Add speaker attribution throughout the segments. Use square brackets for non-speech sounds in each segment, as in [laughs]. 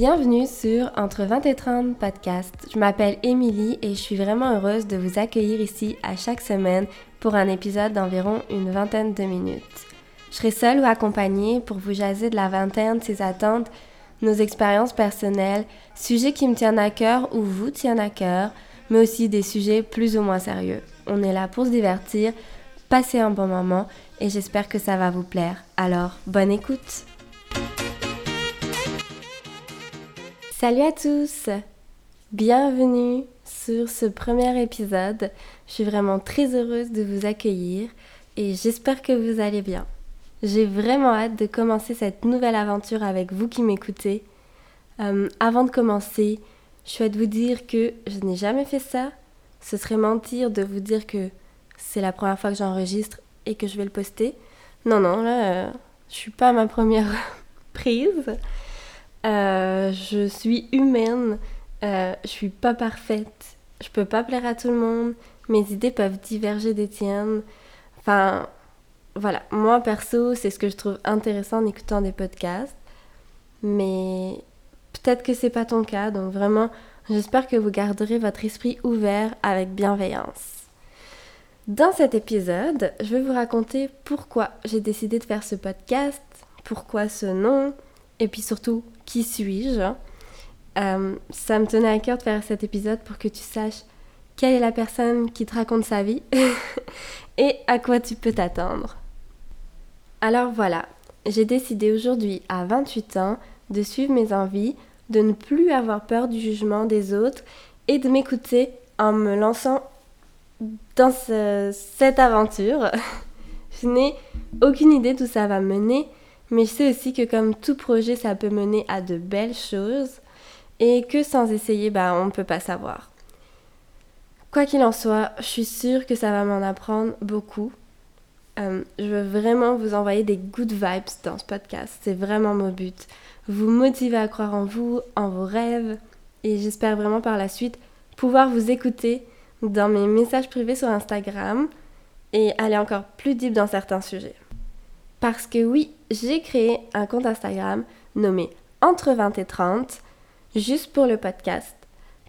Speaker 1: Bienvenue sur Entre 20 et 30 podcast. Je m'appelle Émilie et je suis vraiment heureuse de vous accueillir ici à chaque semaine pour un épisode d'environ une vingtaine de minutes. Je serai seule ou accompagnée pour vous jaser de la vingtaine, ses attentes, nos expériences personnelles, sujets qui me tiennent à cœur ou vous tiennent à cœur, mais aussi des sujets plus ou moins sérieux. On est là pour se divertir, passer un bon moment et j'espère que ça va vous plaire. Alors, bonne écoute! Salut à tous Bienvenue sur ce premier épisode. Je suis vraiment très heureuse de vous accueillir et j'espère que vous allez bien. J'ai vraiment hâte de commencer cette nouvelle aventure avec vous qui m'écoutez. Euh, avant de commencer, je souhaite vous dire que je n'ai jamais fait ça. Ce serait mentir de vous dire que c'est la première fois que j'enregistre et que je vais le poster. Non, non, là, euh, je suis pas ma première [laughs] prise. Euh, je suis humaine, euh, je suis pas parfaite, je peux pas plaire à tout le monde, mes idées peuvent diverger des tiennes. Enfin, voilà, moi perso, c'est ce que je trouve intéressant en écoutant des podcasts, mais peut-être que c'est pas ton cas, donc vraiment, j'espère que vous garderez votre esprit ouvert avec bienveillance. Dans cet épisode, je vais vous raconter pourquoi j'ai décidé de faire ce podcast, pourquoi ce nom, et puis surtout qui suis-je? Euh, Ça me tenait à cœur de faire cet épisode pour que tu saches quelle est la personne qui te raconte sa vie [laughs] et à quoi tu peux t'attendre. Alors voilà, j'ai décidé aujourd'hui à 28 ans de suivre mes envies, de ne plus avoir peur du jugement des autres et de m'écouter en me lançant dans cette aventure. [laughs] Je n'ai aucune idée d'où ça va mener, mais je sais aussi que comme tout projet, ça peut mener à de belles choses et que sans essayer, bah, on ne peut pas savoir. Quoi qu'il en soit, je suis sûre que ça va m'en apprendre beaucoup. Euh, je veux vraiment vous envoyer des good vibes dans ce podcast. C'est vraiment mon but. Vous motiver à croire en vous, en vos rêves. Et j'espère vraiment par la suite pouvoir vous écouter dans mes messages privés sur Instagram et aller encore plus deep dans certains sujets. Parce que oui, j'ai créé un compte Instagram nommé Entre 20 et 30, juste pour le podcast.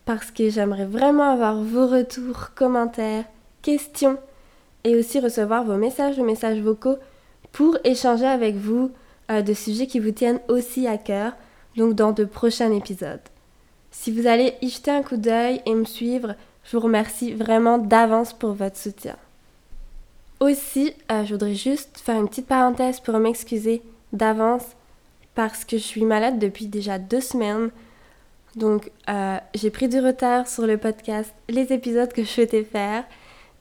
Speaker 1: Parce que j'aimerais vraiment avoir vos retours, commentaires, questions et aussi recevoir vos messages ou messages vocaux pour échanger avec vous euh, de sujets qui vous tiennent aussi à cœur, donc dans de prochains épisodes. Si vous allez y jeter un coup d'œil et me suivre, je vous remercie vraiment d'avance pour votre soutien. Aussi, euh, je voudrais juste faire une petite parenthèse pour m'excuser d'avance parce que je suis malade depuis déjà deux semaines. Donc, euh, j'ai pris du retard sur le podcast, les épisodes que je souhaitais faire.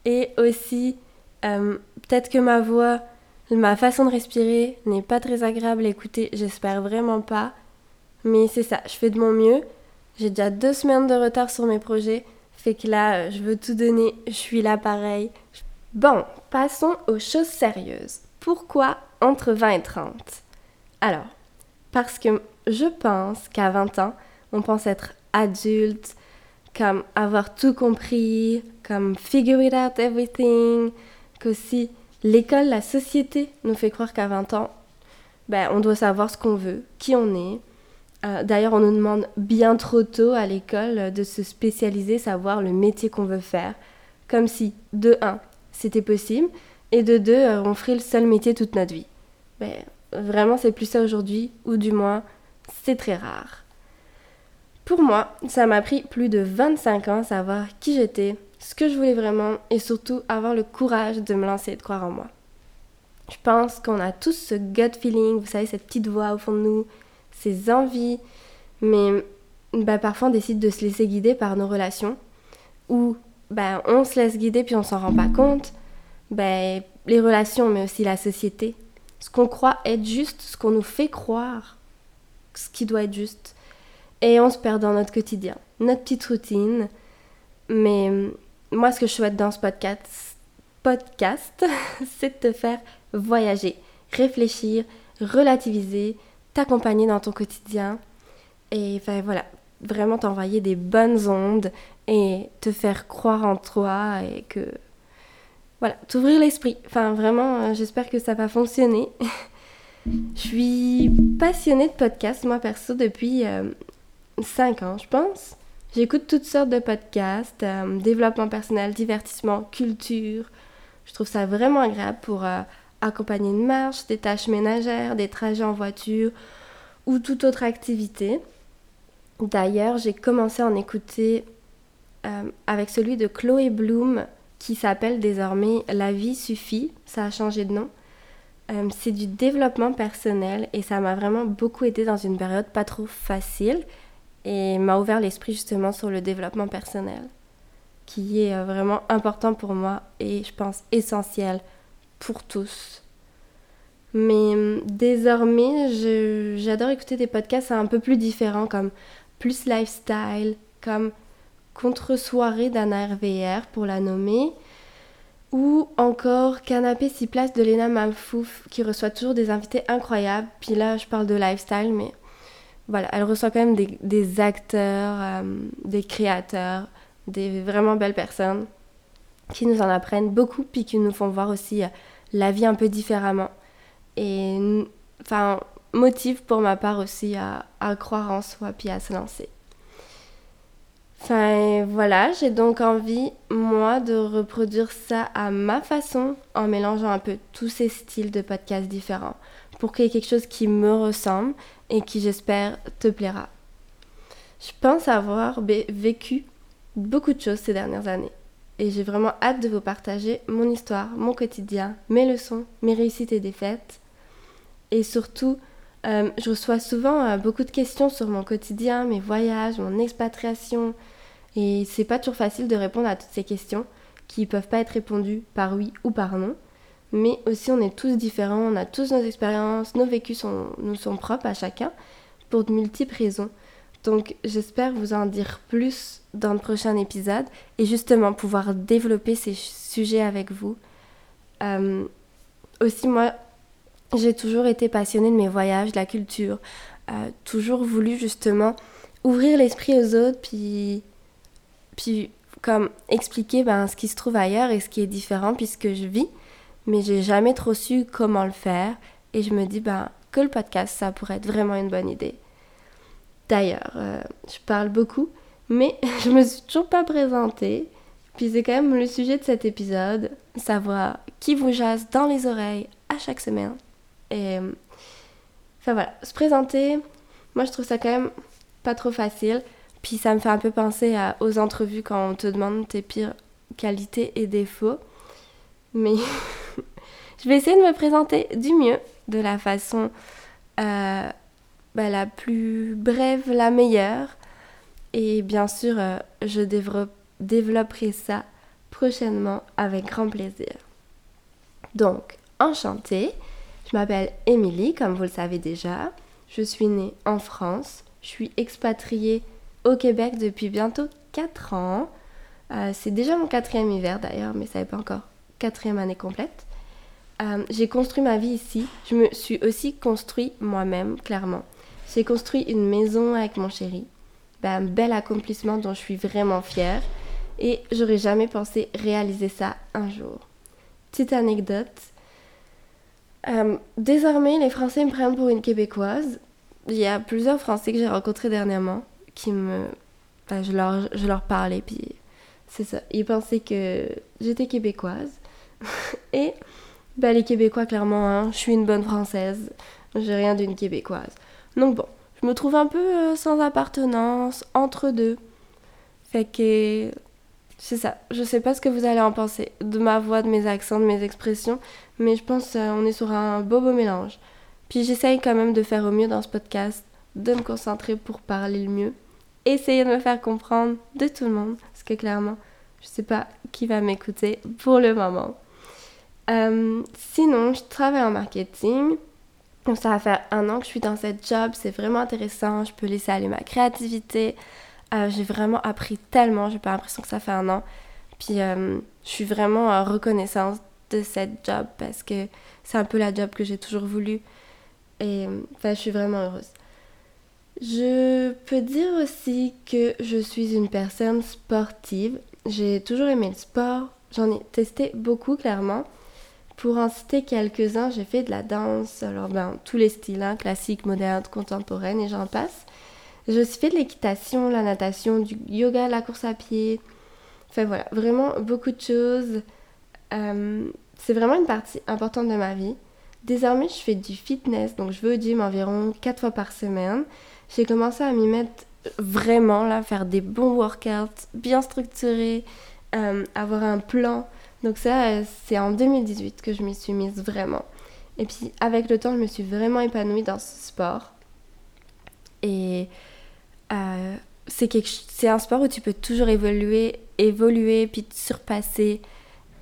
Speaker 1: Et aussi, euh, peut-être que ma voix, ma façon de respirer n'est pas très agréable à écouter. J'espère vraiment pas. Mais c'est ça, je fais de mon mieux. J'ai déjà deux semaines de retard sur mes projets. Fait que là, je veux tout donner. Je suis là pareil. Bon, passons aux choses sérieuses. Pourquoi entre 20 et 30 Alors, parce que je pense qu'à 20 ans, on pense être adulte, comme avoir tout compris, comme figure it out everything, qu'aussi l'école, la société nous fait croire qu'à 20 ans, ben, on doit savoir ce qu'on veut, qui on est. Euh, d'ailleurs, on nous demande bien trop tôt à l'école de se spécialiser, savoir le métier qu'on veut faire. Comme si, de 1, c'était possible, et de deux, euh, on ferait le seul métier toute notre vie. Mais vraiment, c'est plus ça aujourd'hui, ou du moins, c'est très rare. Pour moi, ça m'a pris plus de 25 ans à savoir qui j'étais, ce que je voulais vraiment, et surtout avoir le courage de me lancer et de croire en moi. Je pense qu'on a tous ce gut feeling, vous savez, cette petite voix au fond de nous, ces envies, mais bah, parfois on décide de se laisser guider par nos relations, ou ben, on se laisse guider puis on s'en rend pas compte, ben, les relations, mais aussi la société. Ce qu'on croit être juste, ce qu'on nous fait croire, ce qui doit être juste. Et on se perd dans notre quotidien, notre petite routine. Mais hum, moi, ce que je souhaite dans ce podcast, podcast [laughs] c'est de te faire voyager, réfléchir, relativiser, t'accompagner dans ton quotidien. Et enfin voilà, vraiment t'envoyer des bonnes ondes et te faire croire en toi et que voilà, t'ouvrir l'esprit. Enfin vraiment, euh, j'espère que ça va fonctionner. [laughs] Je suis passionnée de podcast moi perso depuis euh, 5 ans, je pense. J'écoute toutes sortes de podcasts, euh, développement personnel, divertissement, culture. Je trouve ça vraiment agréable pour euh, accompagner une marche, des tâches ménagères, des trajets en voiture ou toute autre activité. D'ailleurs, j'ai commencé à en écouter avec celui de Chloé Bloom qui s'appelle désormais La vie suffit. Ça a changé de nom. c'est du développement personnel et ça m'a vraiment beaucoup aidé dans une période pas trop facile et m'a ouvert l'esprit justement sur le développement personnel, qui est euh, vraiment important pour moi et je pense essentiel pour tous. Mais désormais, j'adore écouter des podcasts un peu plus différents, comme Plus Lifestyle, comme Contre-soirée d'Anna RVR pour la nommer, ou encore Canapé 6 places de Lena Malfouf, qui reçoit toujours des invités incroyables. Puis là, je parle de lifestyle, mais voilà, elle reçoit quand même des, acteurs, euh, des créateurs, des vraiment belles personnes qui nous en apprennent beaucoup puis qui nous font voir aussi euh, la vie un peu différemment. Et enfin, motive pour ma part aussi à, à croire en soi puis à se lancer. Enfin voilà, j'ai donc envie, moi, de reproduire ça à ma façon en mélangeant un peu tous ces styles de podcasts différents pour ait quelque chose qui me ressemble et qui j'espère te plaira. Je pense avoir vécu beaucoup de choses ces dernières années et j'ai vraiment hâte de vous partager mon histoire, mon quotidien, mes leçons, mes réussites et défaites. Et surtout, euh, je reçois souvent euh, beaucoup de questions sur mon quotidien, mes voyages, mon expatriation. Et c'est pas toujours facile de répondre à toutes ces questions qui peuvent pas être répondues par oui ou par non mais aussi on est tous différents, on a tous nos expériences, nos vécus sont, nous sont propres à chacun pour de multiples raisons. Donc j'espère vous en dire plus dans le prochain épisode et justement pouvoir développer ces sujets avec vous. Euh, aussi moi, j'ai toujours été passionnée de mes voyages, de la culture, euh, toujours voulu justement ouvrir l'esprit aux autres, puis, puis comme expliquer ben, ce qui se trouve ailleurs et ce qui est différent puisque je vis mais j'ai jamais trop su comment le faire et je me dis ben, que le podcast, ça pourrait être vraiment une bonne idée. D'ailleurs, euh, je parle beaucoup, mais [laughs] je me suis toujours pas présentée. Puis c'est quand même le sujet de cet épisode, savoir qui vous jase dans les oreilles à chaque semaine. Et enfin voilà, se présenter, moi je trouve ça quand même pas trop facile. Puis ça me fait un peu penser aux entrevues quand on te demande tes pires qualités et défauts. Mais [laughs] je vais essayer de me présenter du mieux, de la façon euh, bah, la plus brève, la meilleure. Et bien sûr, euh, je développerai ça prochainement avec grand plaisir. Donc, enchantée, je m'appelle Émilie, comme vous le savez déjà. Je suis née en France. Je suis expatriée au Québec depuis bientôt 4 ans. Euh, c'est déjà mon quatrième hiver d'ailleurs, mais ça n'est pas encore quatrième année complète. Euh, j'ai construit ma vie ici. Je me suis aussi construit moi-même, clairement. J'ai construit une maison avec mon chéri. Ben, un bel accomplissement dont je suis vraiment fière. Et j'aurais jamais pensé réaliser ça un jour. Petite anecdote. Euh, désormais, les Français me prennent pour une Québécoise. Il y a plusieurs Français que j'ai rencontrés dernièrement qui me... Ben, je, leur, je leur parlais, puis c'est ça. Ils pensaient que j'étais québécoise. [laughs] et bah, les Québécois, clairement, hein, je suis une bonne Française. J'ai rien d'une Québécoise. Donc bon, je me trouve un peu euh, sans appartenance, entre deux. Fait que c'est ça. Je sais pas ce que vous allez en penser de ma voix, de mes accents, de mes expressions, mais je pense qu'on est sur un beau beau mélange. Puis j'essaye quand même de faire au mieux dans ce podcast, de me concentrer pour parler le mieux, essayer de me faire comprendre de tout le monde, parce que clairement, je sais pas qui va m'écouter pour le moment. Euh, sinon, je travaille en marketing. Donc, ça va faire un an que je suis dans cette job. C'est vraiment intéressant. Je peux laisser aller ma créativité. Euh, j'ai vraiment appris tellement. J'ai pas l'impression que ça fait un an. Puis, euh, je suis vraiment reconnaissante de cette job parce que c'est un peu la job que j'ai toujours voulu. Et enfin, je suis vraiment heureuse. Je peux dire aussi que je suis une personne sportive. J'ai toujours aimé le sport. J'en ai testé beaucoup, clairement. Pour en citer quelques-uns, j'ai fait de la danse, alors ben, tous les styles, hein, classique, moderne, contemporaine et j'en passe. Aussi fait de l'équitation, la natation, du yoga, la course à pied. Enfin voilà, vraiment beaucoup de choses. Euh, c'est vraiment une partie importante de ma vie. Désormais, je fais du fitness, donc je vais au gym environ 4 fois par semaine. J'ai commencé à m'y mettre vraiment, là, faire des bons workouts, bien structurés, euh, avoir un plan. Donc ça, c'est en 2018 que je m'y suis mise vraiment. Et puis avec le temps, je me suis vraiment épanouie dans ce sport. Et euh, c'est un sport où tu peux toujours évoluer, évoluer, puis te surpasser.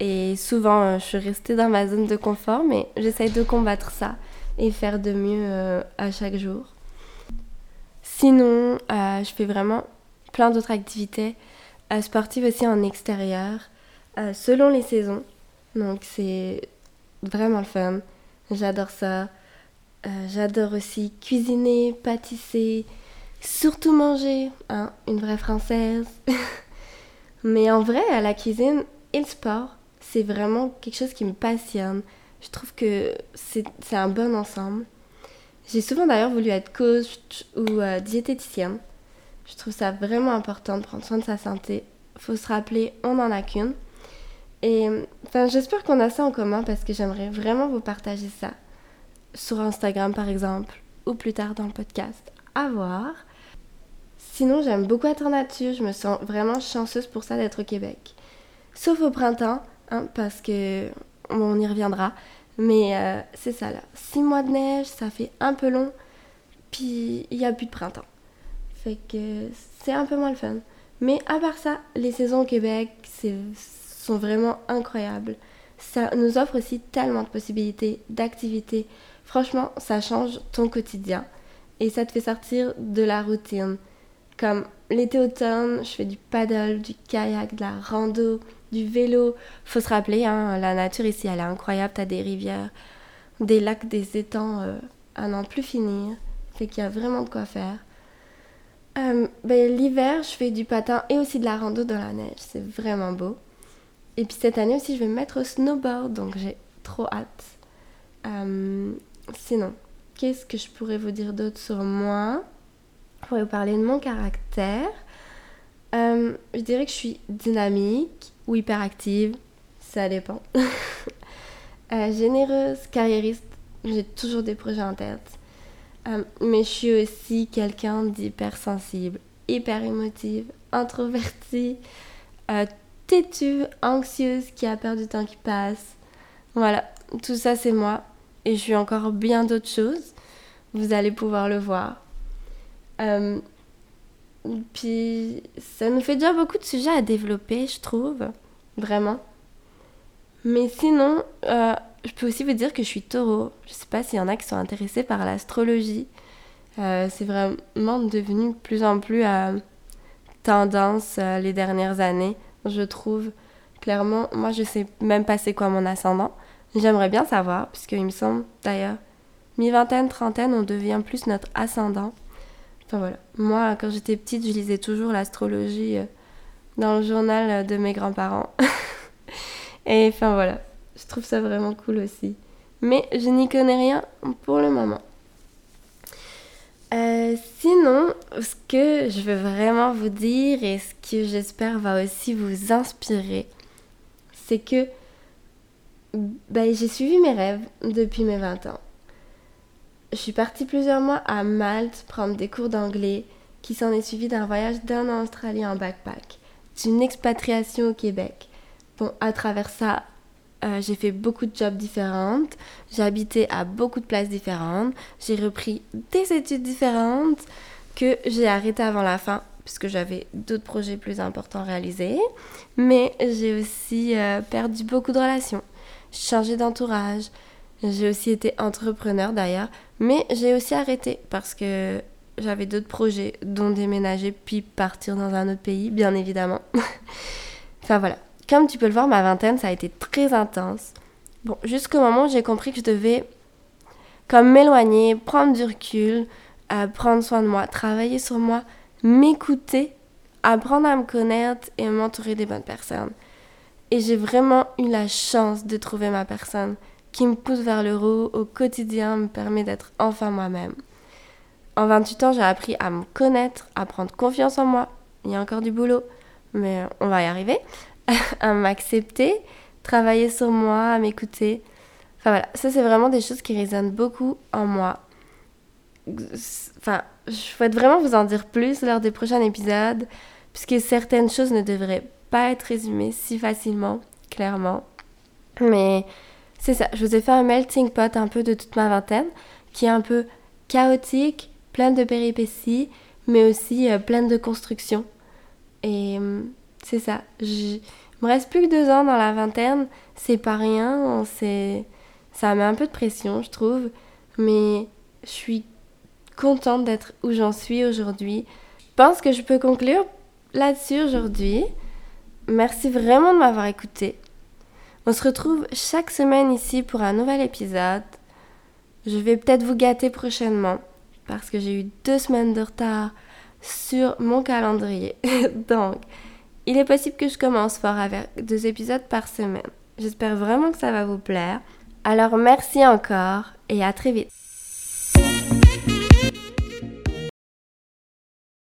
Speaker 1: Et souvent, euh, je suis restée dans ma zone de confort, mais j'essaye de combattre ça et faire de mieux euh, à chaque jour. Sinon, je fais vraiment plein d'autres activités sportives aussi en extérieur, selon les saisons. Donc c'est vraiment le fun. J'adore ça. J'adore aussi cuisiner, pâtisser, surtout manger, hein, une vraie française. [laughs] Mais en vrai, la cuisine et le sport, c'est vraiment quelque chose qui me passionne. Je trouve que c'est un bon ensemble. J'ai souvent d'ailleurs voulu être coach ou euh, diététicienne. Je trouve ça vraiment important de prendre soin de sa santé. Faut se rappeler, on n'en a qu'une. Et enfin, j'espère qu'on a ça en commun parce que j'aimerais vraiment vous partager ça sur Instagram par exemple ou plus tard dans le podcast. À voir. Sinon, j'aime beaucoup être en nature, je me sens vraiment chanceuse pour ça d'être au Québec. Sauf au printemps, hein, parce que on y reviendra. Mais euh, c'est ça là. Six mois de neige, ça fait un peu long. Puis il n'y a plus de printemps. Fait que c'est un peu moins le fun. Mais à part ça, les saisons au Québec sont vraiment incroyables. Ça nous offre aussi tellement de possibilités, d'activités. Franchement, ça change ton quotidien. Et ça te fait sortir de la routine. Comme l'été-automne, je fais du paddle, du kayak, de la rando, du vélo. Faut se rappeler, hein, la nature ici, elle est incroyable. T'as des rivières, des lacs, des étangs euh, à n'en plus finir. Fait qu'il y a vraiment de quoi faire. Euh, ben, L'hiver, je fais du patin et aussi de la rando dans la neige. C'est vraiment beau. Et puis cette année aussi, je vais me mettre au snowboard, donc j'ai trop hâte. Euh, sinon, qu'est-ce que je pourrais vous dire d'autre sur moi? Pour vous parler de mon caractère. Euh, je dirais que je suis dynamique ou hyperactive, ça dépend. [laughs] Euh, généreuse, carriériste, j'ai toujours des projets en tête. Euh, mais je suis aussi quelqu'un d'hypersensible, hyper émotive, introvertie, têtue, anxieuse, qui a peur du temps qui passe. Voilà, tout ça c'est moi. Et je suis encore bien d'autres choses. Vous allez pouvoir le voir. Euh, puis ça nous fait déjà beaucoup de sujets à développer, je trouve, vraiment. Mais sinon, euh, je peux aussi vous dire que je suis taureau. Je sais pas s'il y en a qui sont intéressés par l'astrologie. Euh, c'est vraiment devenu de plus en plus tendance les dernières années, je trouve. Clairement, moi je sais même pas c'est quoi mon ascendant. J'aimerais bien savoir, puisqu'il me semble d'ailleurs, mi-vingtaine, trentaine, on devient plus notre ascendant. Moi, quand j'étais petite, je lisais toujours l'astrologie euh, dans le journal euh, de mes grands-parents. [laughs] Et enfin voilà. Je trouve ça vraiment cool aussi. Mais je n'y connais rien pour le moment. Euh, sinon, ce que je veux vraiment vous dire et ce que j'espère va aussi vous inspirer, c'est que ben, j'ai suivi mes rêves depuis mes 20 ans je suis partie plusieurs mois à Malte prendre des cours d'anglais qui s'en est suivi d'un voyage d'un an en Australie en backpack, d'une expatriation au Québec. Bon, à travers ça, euh, j'ai fait beaucoup de jobs différents, j'ai habité à beaucoup de places différentes, j'ai repris des études différentes que j'ai arrêtées avant la fin puisque j'avais d'autres projets plus importants à réaliser, mais j'ai aussi euh, perdu beaucoup de relations, changé d'entourage, j'ai aussi été entrepreneur d'ailleurs, mais j'ai aussi arrêté parce que j'avais d'autres projets, dont déménager puis partir dans un autre pays, bien évidemment. [laughs] enfin voilà. Comme tu peux le voir, ma vingtaine, ça a été très intense. Bon, jusqu'au moment où j'ai compris que je devais comme m'éloigner, prendre du recul, euh, prendre soin de moi, travailler sur moi, m'écouter, apprendre à me connaître et m'entourer des bonnes personnes. Et j'ai vraiment eu la chance de trouver ma personne qui me pousse vers le haut au quotidien me permet d'être enfin moi-même. En 28 ans, j'ai appris à me connaître, à prendre confiance en moi. Il y a encore du boulot, mais on va y arriver. [laughs] à m'accepter, travailler sur moi, à m'écouter. Enfin voilà, ça c'est vraiment des choses qui résonnent beaucoup en moi. Enfin, je souhaite vraiment vous en dire plus lors des prochains épisodes, puisque certaines choses ne devraient pas être résumées si facilement, clairement. Mais c'est ça, je vous ai fait un melting pot un peu de toute ma vingtaine, qui est un peu chaotique, plein de péripéties, mais aussi euh, plein de constructions. Et hum, c'est ça, il me reste plus que deux ans dans la vingtaine, c'est pas rien, c'est ça met un peu de pression, je trouve, mais je suis contente d'être où j'en suis aujourd'hui. Je pense que je peux conclure là-dessus aujourd'hui. Merci vraiment de m'avoir écouté. On se retrouve chaque semaine ici pour un nouvel épisode. Je vais peut-être vous gâter prochainement parce que j'ai eu deux semaines de retard sur mon calendrier. [laughs] Donc, il est possible que je commence fort avec deux épisodes par semaine. J'espère vraiment que ça va vous plaire. Alors merci encore et à très vite.